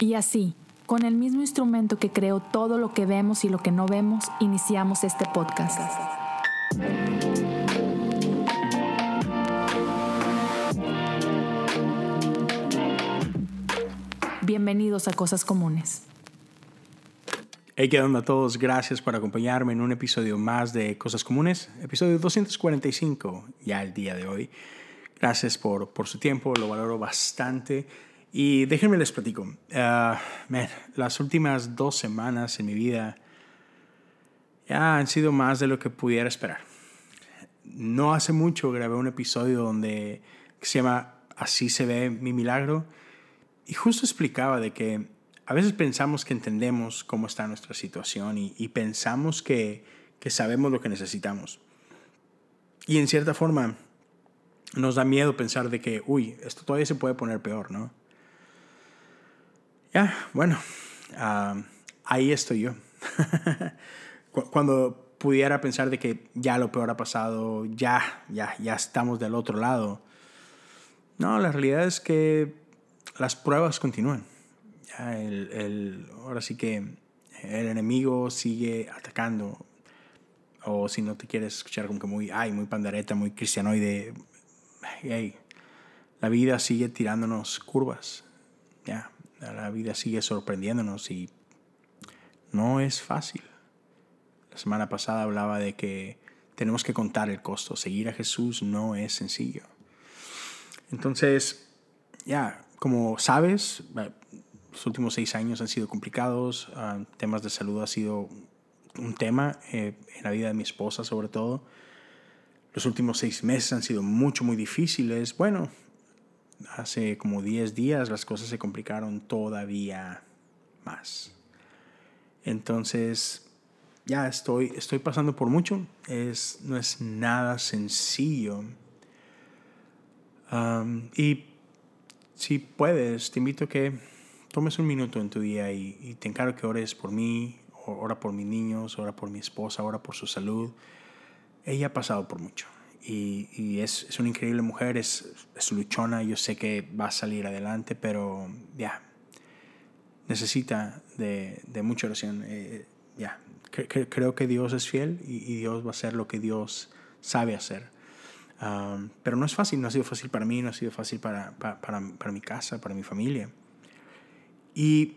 Y así, con el mismo instrumento que creó todo lo que vemos y lo que no vemos, iniciamos este podcast. Bienvenidos a Cosas Comunes. Hey, ¿qué onda a todos? Gracias por acompañarme en un episodio más de Cosas Comunes, episodio 245 ya el día de hoy. Gracias por, por su tiempo, lo valoro bastante. Y déjenme les platico. Ah, las últimas dos semanas en mi vida ya han sido más de lo que pudiera esperar. No hace mucho grabé un episodio donde se llama Así se ve mi milagro y justo explicaba de que a veces pensamos que entendemos cómo está nuestra situación y, pensamos que, que, sabemos lo que necesitamos. Y en cierta forma nos da miedo pensar de que, uy, esto todavía se puede poner peor, ¿no? Ya, bueno, ah, ahí estoy yo. Cuando pudiera pensar de que ya lo peor ha pasado, ya, ya, ya estamos del otro lado. No, la realidad es que las pruebas continúan. el, ahora sí que el enemigo sigue atacando. O si no te quieres escuchar como que muy, ay, muy pandareta, muy cristianoide, la vida sigue tirándonos curvas. Ya, la vida sigue sorprendiéndonos y no es fácil. La semana pasada hablaba de que tenemos que contar el costo. Seguir a Jesús no es sencillo. Entonces, ya, como sabes, los últimos seis años han sido complicados, ah, temas de salud ha sido un tema eh, en la vida de mi esposa sobre todo. Los últimos seis meses han sido mucho, muy difíciles. Bueno, hace como diez días las cosas se complicaron todavía más. Entonces, ya estoy, estoy pasando por mucho. Es, no es nada sencillo. y si puedes, te invito a que tomes un minuto en tu día y, te encargo que ores por mí, ora por mis niños, ora por mi esposa, ora por su salud. Ella ha pasado por mucho y, es, es, una increíble mujer, es, es, luchona, yo sé que va a salir adelante, pero ya, necesita de, de, mucha oración. Eh, ya, creo que Dios es fiel y, y Dios va a hacer lo que Dios sabe hacer pero no es fácil, no ha sido fácil para mí, no ha sido fácil para, para, para, mi casa, para mi familia. Y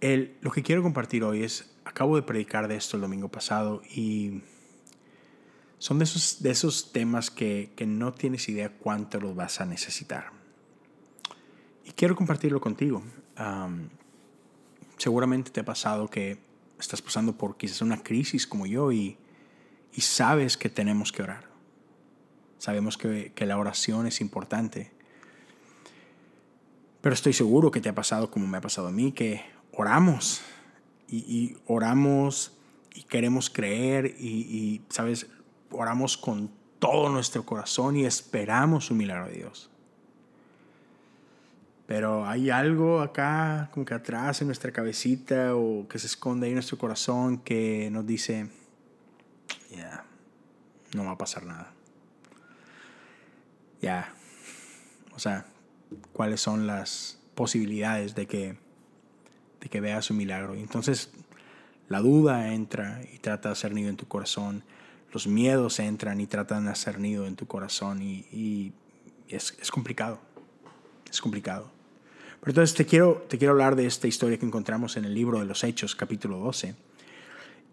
el, lo que quiero compartir hoy es, acabo de predicar de esto el domingo pasado y son de esos, de esos temas que, que no tienes idea cuánto los vas a necesitar. Y quiero compartirlo contigo. seguramente te ha pasado que estás pasando por quizás una crisis como yo y y sabes que tenemos que orar. Sabemos que, la oración es importante. Pero estoy seguro que te ha pasado como me ha pasado a mí, que oramos y, oramos y queremos creer y, y, ¿sabes? Oramos con todo nuestro corazón y esperamos un milagro de Dios. Pero hay algo acá, como que atrás en nuestra cabecita o que se esconde ahí en nuestro corazón que nos dice, ya, no va a pasar nada. Ya, o sea, cuáles son las posibilidades de que, de que veas un milagro. Y entonces la duda entra y trata de hacer nido en tu corazón. Los miedos entran y tratan de hacer nido en tu corazón y, es, es, complicado. Es complicado. Pero entonces te quiero, te quiero hablar de esta historia que encontramos en el libro de los Hechos, capítulo 12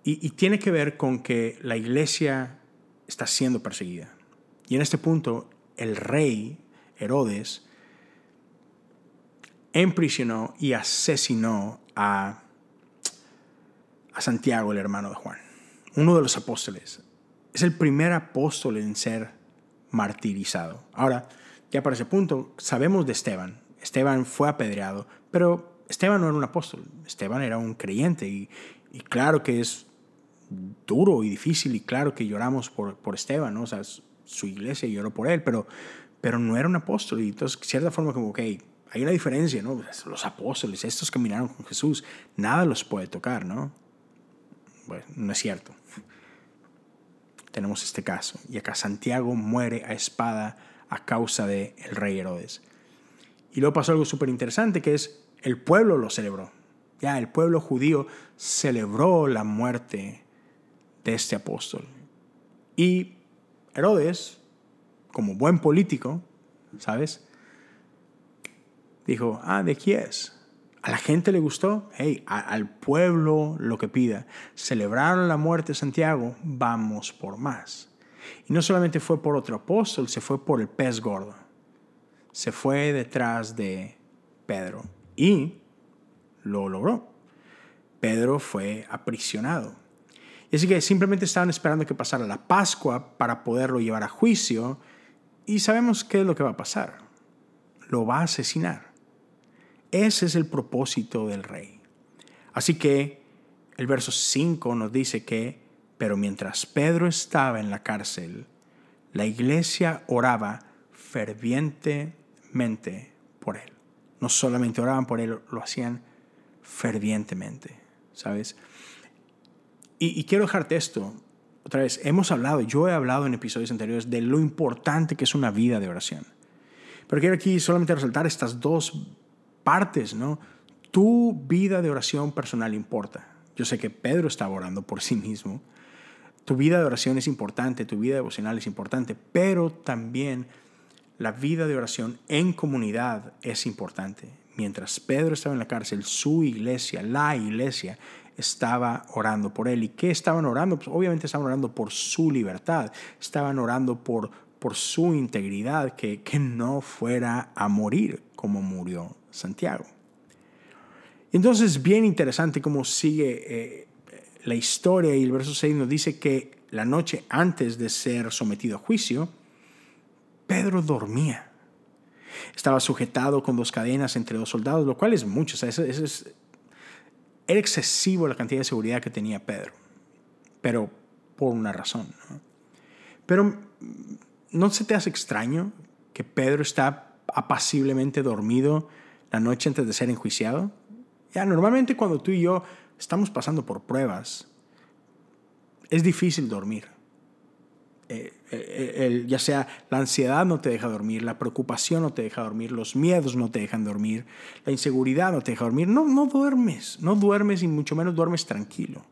y, tiene que ver con que la iglesia está siendo perseguida. Y en este punto, el rey Herodes emprisionó y asesinó a, a Santiago, el hermano de Juan, uno de los apóstoles. Es el primer apóstol en ser martirizado. Ahora, ya para ese punto, sabemos de Esteban. Esteban fue apedreado, pero Esteban no era un apóstol. Esteban era un creyente y, claro que es duro y difícil y claro que lloramos por, por Esteban, ¿no? O sea, su iglesia lloró por él, pero, pero no era un apóstol y entonces, de cierta forma, como, ok, hay una diferencia, ¿no? Pues, los apóstoles, estos caminaron con Jesús, nada los puede tocar, ¿no? Bueno, no es cierto. Tenemos este caso. Y acá Santiago muere a espada a causa del el rey Herodes. Y luego pasó algo súper interesante que es el pueblo lo celebró. Ya el pueblo judío celebró la muerte de este apóstol. Y Herodes, como buen político, ¿sabes? Dijo, ah, ¿de quién es? A la gente le gustó, hey, al pueblo lo que pida. Celebraron la muerte de Santiago, vamos por más. Y no solamente fue por otro apóstol, se fue por el pez gordo. Se fue detrás de Pedro y lo logró. Pedro fue aprisionado. Y así que simplemente estaban esperando que pasara la Pascua para poderlo llevar a juicio y sabemos qué es lo que va a pasar. Lo va a asesinar. Ese es el propósito del rey. Así que el verso 5 nos dice que, pero mientras Pedro estaba en la cárcel, la iglesia oraba fervientemente por él. No solamente oraban por él, lo hacían fervientemente, ¿sabes? Y, y quiero dejarte esto. Otra vez, hemos hablado, yo he hablado en episodios anteriores de lo importante que es una vida de oración. Pero quiero aquí solamente resaltar estas dos partes, ¿no? Tu vida de oración personal importa. Yo sé que Pedro estaba orando por sí mismo. Tu vida de oración es importante, tu vida devocional es importante, pero también la vida de oración en comunidad es importante. Mientras Pedro estaba en la cárcel, su iglesia, la iglesia, estaba orando por él. ¿Y qué estaban orando? Pues obviamente estaban orando por su libertad, estaban orando por, por su integridad, que, que no fuera a morir como murió Santiago. Entonces, bien interesante cómo sigue eh, la historia y el verso 6 nos dice que la noche antes de ser sometido a juicio, Pedro dormía. Estaba sujetado con dos cadenas entre dos soldados, lo cual es mucho. es, era excesivo la cantidad de seguridad que tenía Pedro, pero por una razón. Pero ¿no se te hace extraño que Pedro está apaciblemente dormido la noche antes de ser enjuiciado? Ya, normalmente cuando tú y yo estamos pasando por pruebas, es difícil dormir. Eh, eh, ya sea la ansiedad no te deja dormir, la preocupación no te deja dormir, los miedos no te dejan dormir, la inseguridad no te deja dormir. No, no duermes, no duermes y mucho menos duermes tranquilo,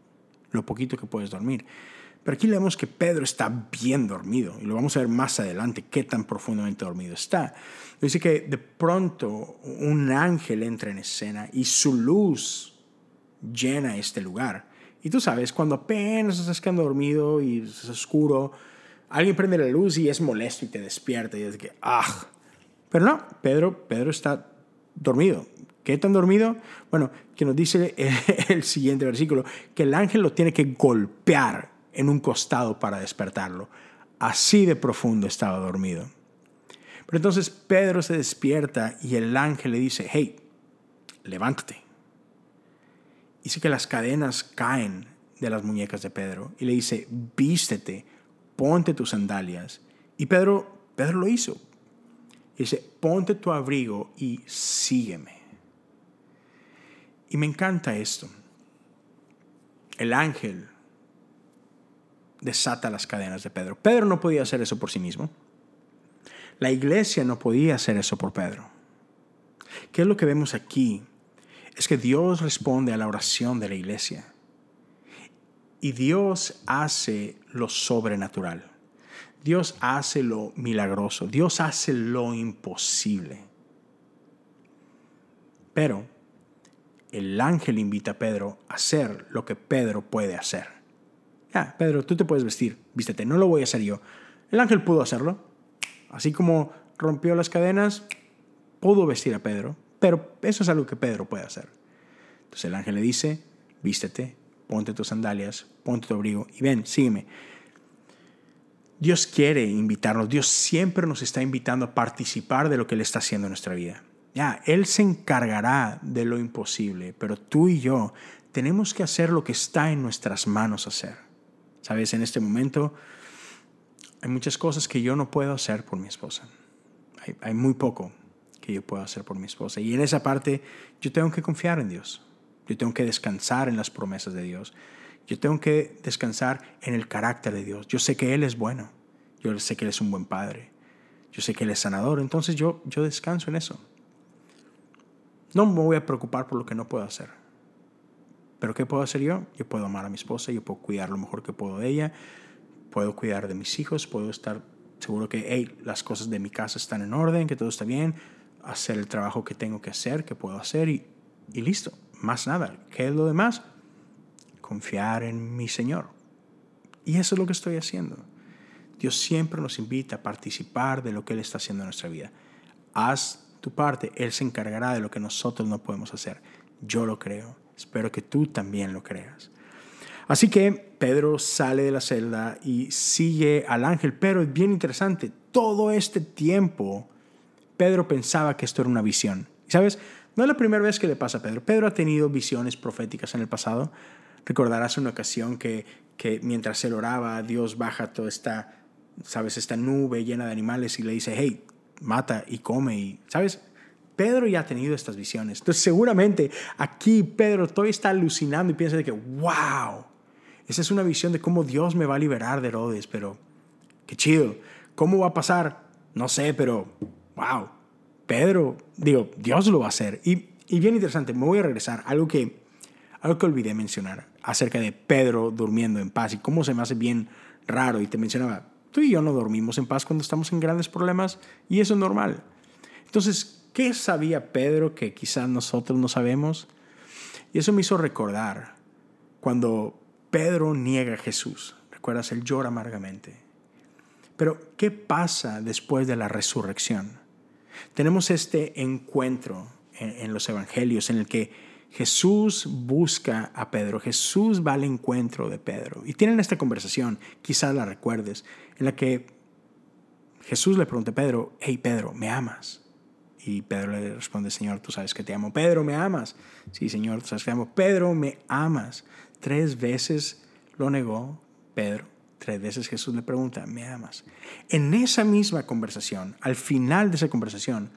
lo poquito que puedes dormir. Pero aquí leemos que Pedro está bien dormido y lo vamos a ver más adelante qué tan profundamente dormido está. Dice que de pronto un ángel entra en escena y su luz llena este lugar. Y tú sabes, cuando apenas estás quedando dormido y es oscuro, alguien prende la luz y es molesto y te despierta y es que, ah. Pero no, Pedro, Pedro está dormido. ¿Qué tan dormido? Bueno, que nos dice el siguiente versículo, que el ángel lo tiene que golpear en un costado para despertarlo. Así de profundo estaba dormido. Pero entonces Pedro se despierta y el ángel le dice, hey, levántate. Dice que las cadenas caen de las muñecas de Pedro y le dice, vístete, ponte tus sandalias. Y Pedro, Pedro lo hizo. dice, ponte tu abrigo y sígueme. Y me encanta esto. El ángel desata las cadenas de Pedro. Pedro no podía hacer eso por sí mismo. La iglesia no podía hacer eso por Pedro. ¿Qué es lo que vemos aquí? Es que Dios responde a la oración de la iglesia. Y Dios hace lo sobrenatural. Dios hace lo milagroso. Dios hace lo imposible. Pero el ángel invita a Pedro a hacer lo que Pedro puede hacer. Ya, Pedro, tú te puedes vestir, vístete, no lo voy a hacer yo. El ángel pudo hacerlo. Así como rompió las cadenas, pudo vestir a Pedro, pero eso es algo que Pedro puede hacer. Entonces el ángel le dice, vístete, ponte tus sandalias, ponte tu abrigo y ven, sígueme. Dios quiere invitarnos, Dios siempre nos está invitando a participar de lo que Él está haciendo en nuestra vida. Ya, Él se encargará de lo imposible, pero tú y yo tenemos que hacer lo que está en nuestras manos hacer. Sabes, en este momento hay muchas cosas que yo no puedo hacer por mi esposa. Hay, muy poco que yo puedo hacer por mi esposa. Y en esa parte yo tengo que confiar en Dios. Yo tengo que descansar en las promesas de Dios. Yo tengo que descansar en el carácter de Dios. Yo sé que Él es bueno. Yo sé que Él es un buen padre. Yo sé que Él es sanador. Entonces yo, yo descanso en eso. No me voy a preocupar por lo que no puedo hacer. Pero ¿qué puedo hacer yo? Yo puedo amar a mi esposa, yo puedo cuidar lo mejor que puedo de ella, puedo cuidar de mis hijos, puedo estar seguro que hey, las cosas de mi casa están en orden, que todo está bien, hacer el trabajo que tengo que hacer, que puedo hacer y, y listo, más nada. ¿Qué es lo demás? Confiar en mi Señor. Y eso es lo que estoy haciendo. Dios siempre nos invita a participar de lo que Él está haciendo en nuestra vida. Haz tu parte, Él se encargará de lo que nosotros no podemos hacer. Yo lo creo. Espero que tú también lo creas. Así que Pedro sale de la celda y sigue al ángel, pero es bien interesante, todo este tiempo Pedro pensaba que esto era una visión. ¿Sabes? No es la primera vez que le pasa a Pedro. Pedro ha tenido visiones proféticas en el pasado. Recordarás una ocasión que, que mientras él oraba, Dios baja toda esta, ¿sabes? Esta nube llena de animales y le dice, hey, mata y come. Y, ¿Sabes? Pedro ya ha tenido estas visiones. Entonces seguramente aquí Pedro todavía está alucinando y piensa de que, wow, esa es una visión de cómo Dios me va a liberar de Herodes, pero qué chido. ¿Cómo va a pasar? No sé, pero wow. Pedro, digo, Dios lo va a hacer. Y, y bien interesante, me voy a regresar. Algo que, algo que olvidé mencionar acerca de Pedro durmiendo en paz y cómo se me hace bien raro. Y te mencionaba, tú y yo no dormimos en paz cuando estamos en grandes problemas y eso es normal. Entonces, ¿qué sabía Pedro que quizás nosotros no sabemos? Y eso me hizo recordar cuando Pedro niega a Jesús. ¿Recuerdas? Él llora amargamente. Pero, ¿qué pasa después de la resurrección? Tenemos este encuentro en, los evangelios en el que Jesús busca a Pedro, Jesús va al encuentro de Pedro. Y tienen esta conversación, quizás la recuerdes, en la que Jesús le pregunta a Pedro, hey Pedro, ¿me amas? Y Pedro le responde, Señor, tú sabes que te amo. Pedro, ¿me amas? Sí, Señor, tú sabes que te amo. Pedro, ¿me amas? Tres veces lo negó Pedro. Tres veces Jesús le pregunta, ¿me amas? En esa misma conversación, al final de esa conversación,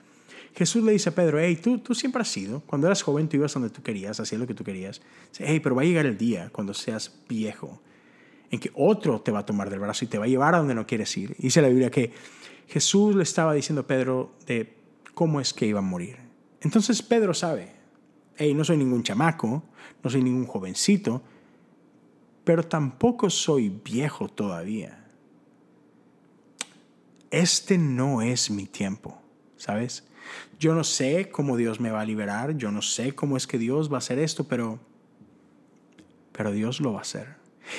Jesús le dice a Pedro, hey, tú, tú siempre has sido, cuando eras joven tú ibas donde tú querías, hacías lo que tú querías. Hey, pero va a llegar el día cuando seas viejo, en que otro te va a tomar del brazo y te va a llevar a donde no quieres ir. Dice la Biblia que Jesús le estaba diciendo a Pedro de cómo es que iba a morir. Entonces Pedro sabe, hey, no soy ningún chamaco, no soy ningún jovencito, pero tampoco soy viejo todavía. Este no es mi tiempo, ¿sabes? Yo no sé cómo Dios me va a liberar, yo no sé cómo es que Dios va a hacer esto, pero, pero Dios lo va a hacer.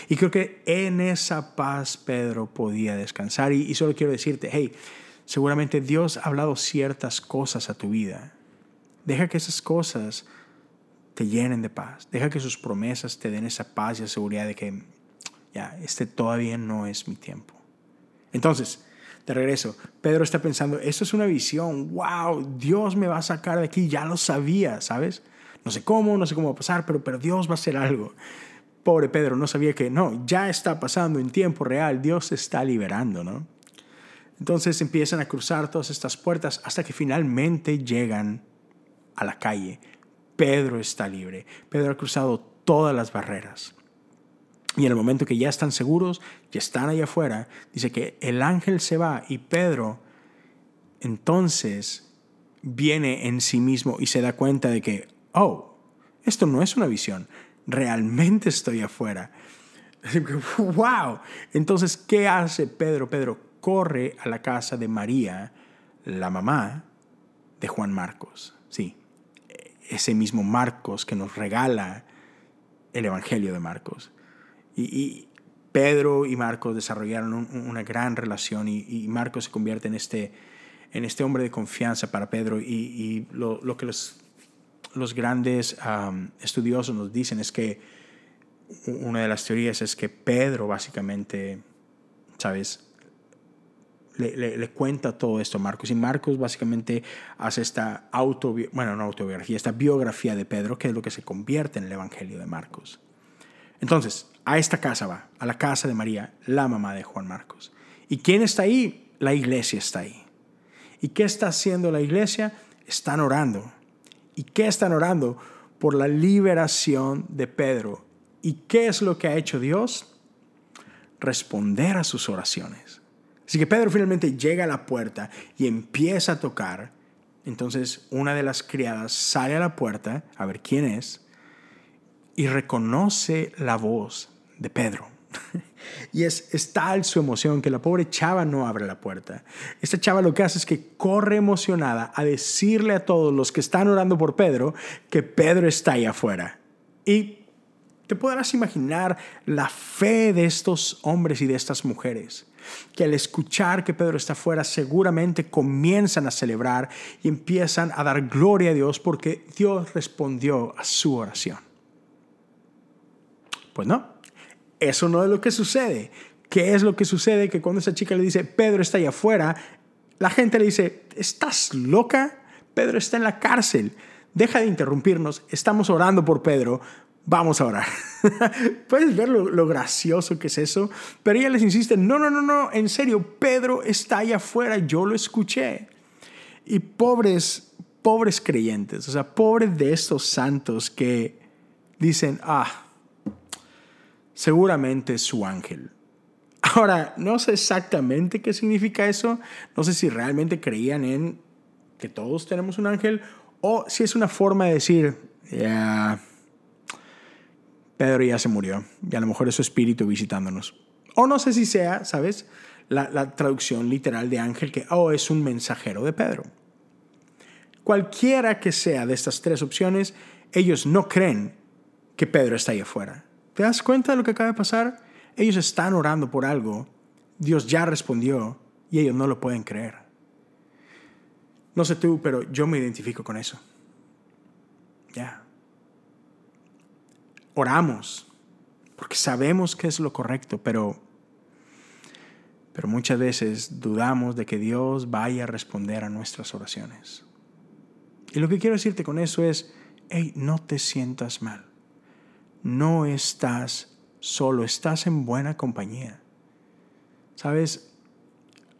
Y creo que en esa paz Pedro podía descansar. Y, y solo quiero decirte, hey, seguramente Dios ha hablado ciertas cosas a tu vida. Deja que esas cosas te llenen de paz. Deja que sus promesas te den esa paz y la seguridad de que ya, este todavía no es mi tiempo. Entonces, de regreso, Pedro está pensando, esto es una visión, wow, Dios me va a sacar de aquí, ya lo sabía, ¿sabes? No sé cómo, no sé cómo va a pasar, pero, pero Dios va a hacer algo. Pobre Pedro, no sabía que no, ya está pasando en tiempo real, Dios está liberando, ¿no? Entonces empiezan a cruzar todas estas puertas hasta que finalmente llegan a la calle, Pedro está libre. Pedro ha cruzado todas las barreras. Y en el momento que ya están seguros, ya están allá afuera, dice que el ángel se va y Pedro entonces viene en sí mismo y se da cuenta de que, oh, esto no es una visión, realmente estoy afuera. ¡Wow! Entonces, ¿qué hace Pedro? Pedro corre a la casa de María, la mamá de Juan Marcos. Sí, ese mismo Marcos que nos regala el Evangelio de Marcos. Y, Pedro y Marcos desarrollaron una gran relación y, Marcos se convierte en este, en este hombre de confianza para Pedro. Y, lo, que los, los grandes estudiosos nos dicen es que una de las teorías es que Pedro básicamente, ¿sabes? Le, cuenta todo esto a Marcos. Y Marcos básicamente hace esta autobiografía, bueno, no autobiografía, esta biografía de Pedro, que es lo que se convierte en el Evangelio de Marcos. Entonces, a esta casa va, a la casa de María, la mamá de Juan Marcos. ¿Y quién está ahí? La iglesia está ahí. ¿Y qué está haciendo la iglesia? Están orando. ¿Y qué están orando? Por la liberación de Pedro. ¿Y qué es lo que ha hecho Dios? Responder a sus oraciones. Así que Pedro finalmente llega a la puerta y empieza a tocar Entonces una de las criadas sale a la puerta a ver quién es y reconoce la voz de Pedro. Y es, tal su emoción que la pobre chava no abre la puerta. Esta chava lo que hace es que corre emocionada a decirle a todos los que están orando por Pedro que Pedro está ahí afuera. Y te podrás imaginar la fe de estos hombres y de estas mujeres, que al escuchar que Pedro está afuera seguramente comienzan a celebrar y empiezan a dar gloria a Dios porque Dios respondió a su oración. Pues no, eso no es lo que sucede. ¿Qué es lo que sucede? Que cuando esa chica le dice, Pedro está allá afuera, la gente le dice, ¿estás loca? Pedro está en la cárcel. Deja de interrumpirnos. Estamos orando por Pedro. Vamos a orar. Puedes ver lo, gracioso que es eso. Pero ella les insiste, no, no, no, no, en serio, Pedro está allá afuera, yo lo escuché. Y pobres, pobres creyentes, o sea, pobres de estos santos que dicen, ah, seguramente es su ángel. Ahora, no sé exactamente qué significa eso, no sé si realmente creían en que todos tenemos un ángel o si es una forma de decir, ya, Pedro ya se murió y a lo mejor es su espíritu visitándonos. O no sé si sea, ¿sabes? La, traducción literal de ángel que, oh, es un mensajero de Pedro. Cualquiera que sea de estas tres opciones, ellos no creen que Pedro está ahí afuera. ¿Te das cuenta de lo que acaba de pasar? Ellos están orando por algo, Dios ya respondió y ellos no lo pueden creer. No sé tú, pero yo me identifico con eso. Ya. Oramos porque sabemos que es lo correcto, pero pero muchas veces dudamos de que Dios vaya a responder a nuestras oraciones. Y lo que quiero decirte con eso es, hey, no te sientas mal no estás solo, estás en buena compañía. Sabes,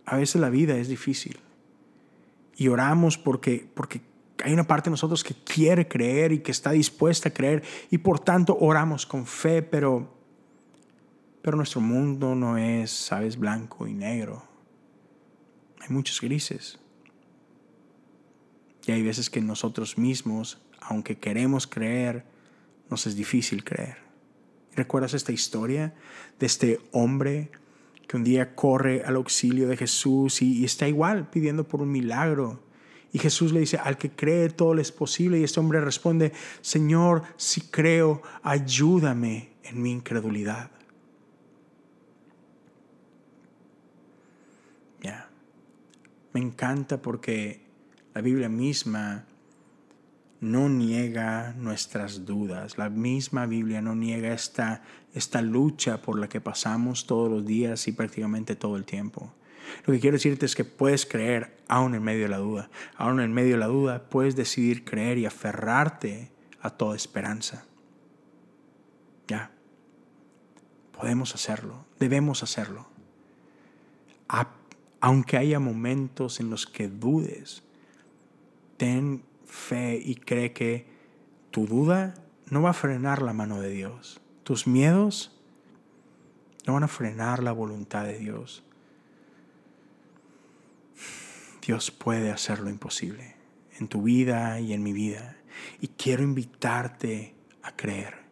a veces la vida es difícil y oramos porque, porque hay una parte de nosotros que quiere creer y que está dispuesta a creer y por tanto oramos con fe, pero, pero nuestro mundo no es, sabes, blanco y negro. Hay muchos grises. Y hay veces que nosotros mismos, aunque queremos creer, nos es difícil creer. ¿Recuerdas esta historia de este hombre que un día corre al auxilio de Jesús y, está igual pidiendo por un milagro? Y Jesús le dice, al que cree todo le es posible. Y este hombre responde, Señor, si creo, ayúdame en mi incredulidad. Ya, me encanta porque la Biblia misma no niega nuestras dudas. La misma Biblia no niega esta, esta lucha por la que pasamos todos los días y prácticamente todo el tiempo. Lo que quiero decirte es que puedes creer aún en medio de la duda. Aún en medio de la duda puedes decidir creer y aferrarte a toda esperanza. Ya. Podemos hacerlo. Debemos hacerlo. aunque haya momentos en los que dudes, ten fe y cree que tu duda no va a frenar la mano de Dios. Tus miedos no van a frenar la voluntad de Dios. Dios puede hacer lo imposible en tu vida y en mi vida. Y quiero invitarte a creer.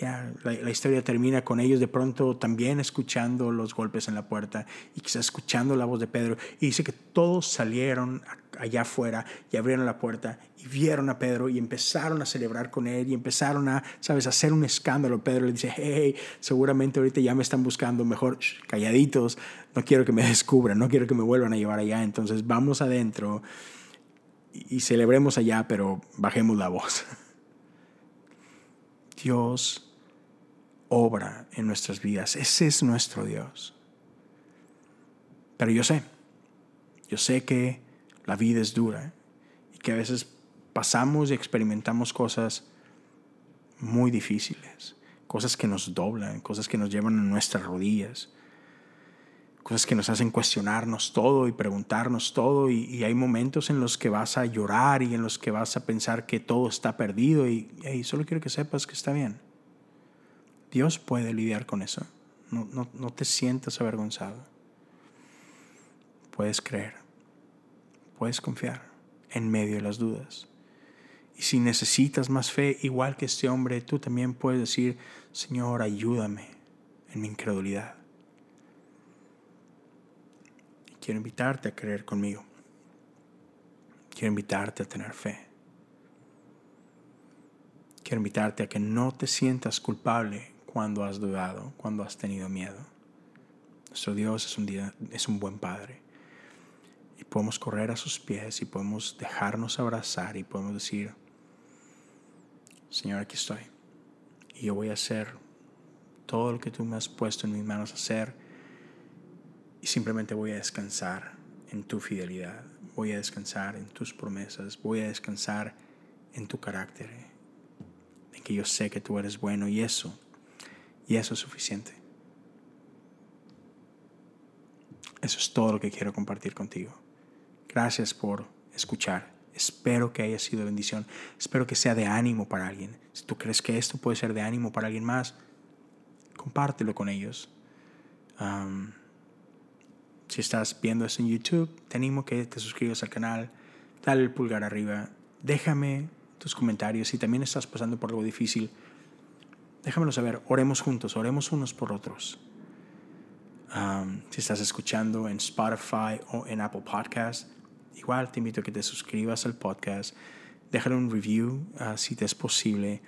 Ya, la, historia termina con ellos de pronto también escuchando los golpes en la puerta y quizás escuchando la voz de Pedro. Y dice que todos salieron allá afuera y abrieron la puerta y vieron a Pedro y empezaron a celebrar con él y empezaron a, sabes, a hacer un escándalo. Pedro le dice, hey, seguramente ahorita ya me están buscando, mejor calladitos, no quiero que me descubran, no quiero que me vuelvan a llevar allá. Entonces vamos adentro y celebremos allá, pero bajemos la voz. Dios obra en nuestras vidas. Ese es nuestro Dios. Pero yo sé, yo sé que la vida es dura y que a veces pasamos y experimentamos cosas muy difíciles, cosas que nos doblan, cosas que nos llevan a nuestras rodillas, cosas que nos hacen cuestionarnos todo y preguntarnos todo y, hay momentos en los que vas a llorar y en los que vas a pensar que todo está perdido y solo quiero que sepas que está bien. Dios puede lidiar con eso. No, no, no te sientas avergonzado. Puedes creer. puedes confiar en medio de las dudas. Y si necesitas más fe, igual que este hombre, tú también puedes decir, Señor, ayúdame en mi incredulidad. Quiero invitarte a creer conmigo. Quiero invitarte a tener fe. Quiero invitarte a que no te sientas culpable cuando has dudado, cuando has tenido miedo. Nuestro Dios es un, día, es un buen Padre. Y podemos correr a sus pies y podemos dejarnos abrazar y podemos decir, Señor, aquí estoy. Y yo voy a hacer todo lo que tú me has puesto en mis manos a hacer. Y simplemente voy a descansar en tu fidelidad. Voy a descansar en tus promesas. Voy a descansar en tu carácter. En que yo sé que tú eres bueno y eso, y eso es suficiente. Eso es todo lo que quiero compartir contigo. Gracias por escuchar. Espero que haya sido bendición. Espero que sea de ánimo para alguien. Si tú crees que esto puede ser de ánimo para alguien más, compártelo con ellos. si estás viendo esto en YouTube, te animo que te suscribas al canal, dale el pulgar arriba, déjame tus comentarios. Si también estás pasando por algo difícil, déjamelo saber. Oremos juntos, oremos unos por otros. si estás escuchando en Spotify o en Apple Podcasts, igual te invito a que te suscribas al podcast, déjale un review ah, si te es posible.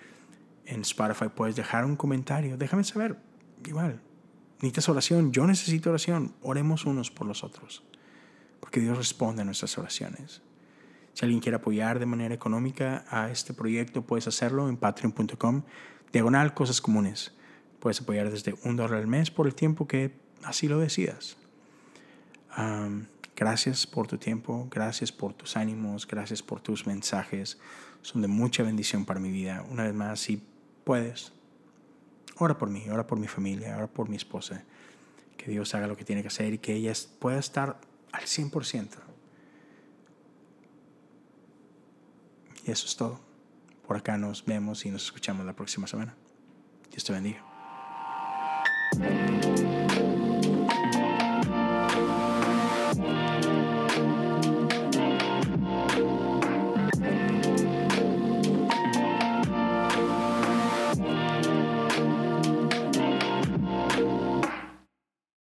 En Spotify puedes dejar un comentario, déjame saber, igual, necesitas oración, yo necesito oración, oremos unos por los otros, porque Dios responde a nuestras oraciones. Si alguien quiere apoyar de manera económica a este proyecto, puedes hacerlo en patreon.com, diagonal cosas comunes. Puedes apoyar desde un dólar al mes por el tiempo que así lo decidas. Gracias por tu tiempo, gracias por tus ánimos, gracias por tus mensajes. Son de mucha bendición para mi vida. Una vez más, si puedes, ora por mí, ora por mi familia, ora por mi esposa. Que Dios haga lo que tiene que hacer y que ella pueda estar al 100%. Y eso es todo. Por acá nos vemos y nos escuchamos la próxima semana. Dios te bendiga.